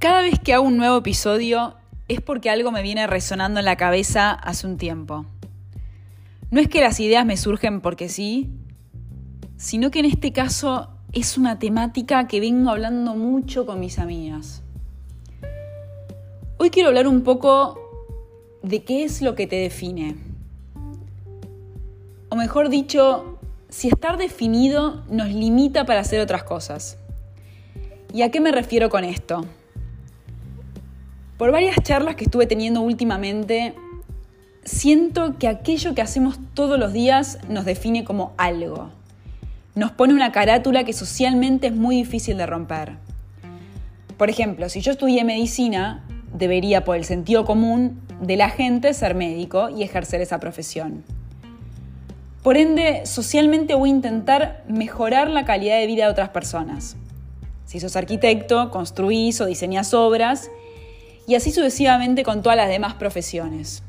Cada vez que hago un nuevo episodio es porque algo me viene resonando en la cabeza hace un tiempo. No es que las ideas me surgen porque sí, sino que en este caso es una temática que vengo hablando mucho con mis amigas. Hoy quiero hablar un poco de qué es lo que te define. O mejor dicho, si estar definido nos limita para hacer otras cosas. ¿Y a qué me refiero con esto? Por varias charlas que estuve teniendo últimamente, siento que aquello que hacemos todos los días nos define como algo. Nos pone una carátula que socialmente es muy difícil de romper. Por ejemplo, si yo estudié medicina, debería por el sentido común de la gente ser médico y ejercer esa profesión. Por ende, socialmente voy a intentar mejorar la calidad de vida de otras personas. Si sos arquitecto, construís o diseñás obras y así sucesivamente con todas las demás profesiones.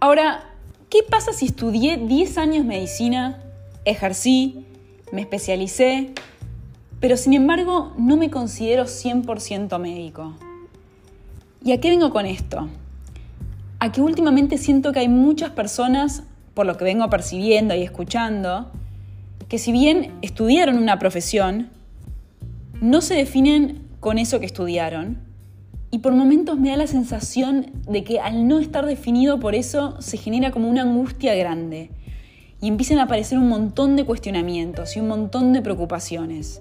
Ahora, ¿qué pasa si estudié 10 años medicina, ejercí, me especialicé, pero sin embargo no me considero 100% médico? ¿Y a qué vengo con esto? A que últimamente siento que hay muchas personas, por lo que vengo percibiendo y escuchando, que si bien estudiaron una profesión, no se definen con eso que estudiaron. Y por momentos me da la sensación de que al no estar definido por eso se genera como una angustia grande. Y empiezan a aparecer un montón de cuestionamientos y un montón de preocupaciones.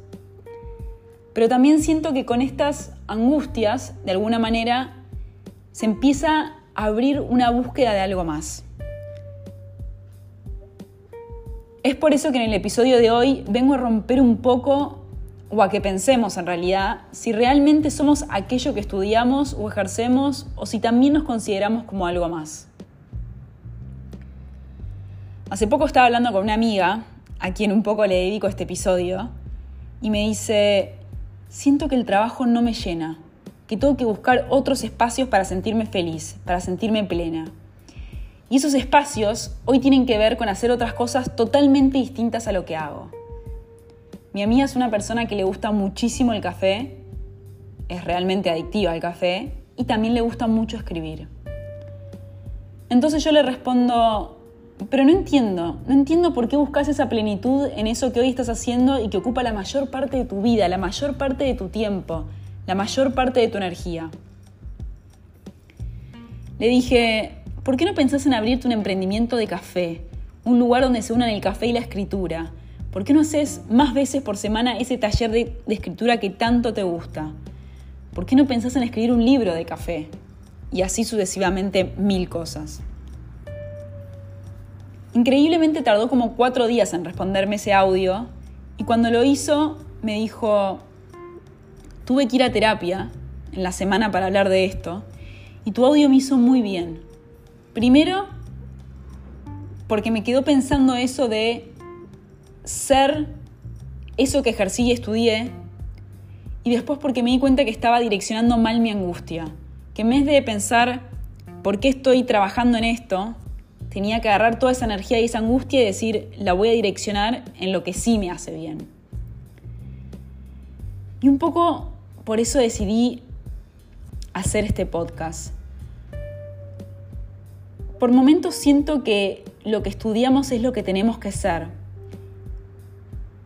Pero también siento que con estas angustias, de alguna manera, se empieza a abrir una búsqueda de algo más. Es por eso que en el episodio de hoy vengo a romper un poco o a que pensemos en realidad si realmente somos aquello que estudiamos o ejercemos o si también nos consideramos como algo más. Hace poco estaba hablando con una amiga, a quien un poco le dedico este episodio, y me dice, siento que el trabajo no me llena, que tengo que buscar otros espacios para sentirme feliz, para sentirme plena. Y esos espacios hoy tienen que ver con hacer otras cosas totalmente distintas a lo que hago. Mi amiga es una persona que le gusta muchísimo el café, es realmente adictiva al café y también le gusta mucho escribir. Entonces yo le respondo, pero no entiendo, no entiendo por qué buscas esa plenitud en eso que hoy estás haciendo y que ocupa la mayor parte de tu vida, la mayor parte de tu tiempo, la mayor parte de tu energía. Le dije, ¿por qué no pensás en abrirte un emprendimiento de café? Un lugar donde se unan el café y la escritura, ¿Por qué no haces más veces por semana ese taller de, escritura que tanto te gusta? ¿Por qué no pensás en escribir un libro de café? Y así sucesivamente mil cosas. Increíblemente tardó como cuatro días en responderme ese audio y cuando lo hizo me dijo, tuve que ir a terapia en la semana para hablar de esto y tu audio me hizo muy bien. Primero, porque me quedó pensando eso de ser eso que ejercí y estudié, y después porque me di cuenta que estaba direccionando mal mi angustia, que en vez de pensar por qué estoy trabajando en esto, tenía que agarrar toda esa energía y esa angustia y decir, la voy a direccionar en lo que sí me hace bien. Y un poco por eso decidí hacer este podcast. Por momentos siento que lo que estudiamos es lo que tenemos que ser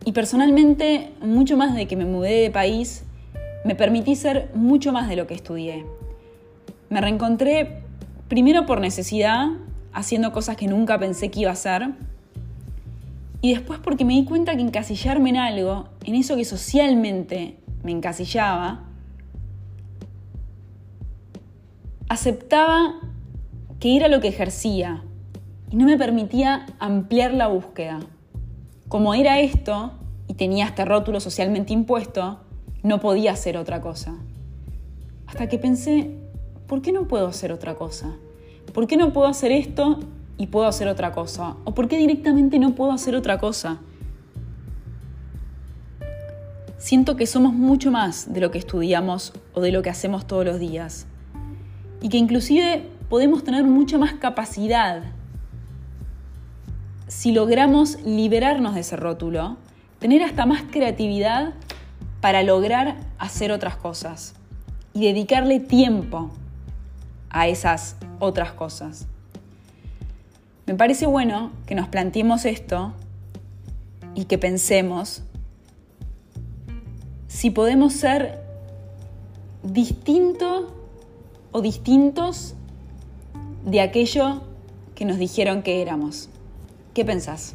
y personalmente, mucho más de que me mudé de país, me permití ser mucho más de lo que estudié. Me reencontré primero por necesidad, haciendo cosas que nunca pensé que iba a hacer, y después porque me di cuenta que encasillarme en algo, en eso que socialmente me encasillaba, aceptaba que era lo que ejercía y no me permitía ampliar la búsqueda. Como era esto y tenía este rótulo socialmente impuesto, no podía hacer otra cosa. Hasta que pensé, ¿por qué no puedo hacer otra cosa? ¿Por qué no puedo hacer esto y puedo hacer otra cosa? ¿O por qué directamente no puedo hacer otra cosa? Siento que somos mucho más de lo que estudiamos o de lo que hacemos todos los días. Y que inclusive podemos tener mucha más capacidad si logramos liberarnos de ese rótulo, tener hasta más creatividad para lograr hacer otras cosas y dedicarle tiempo a esas otras cosas. Me parece bueno que nos planteemos esto y que pensemos si podemos ser distinto o distintos de aquello que nos dijeron que éramos. ¿Qué pensás?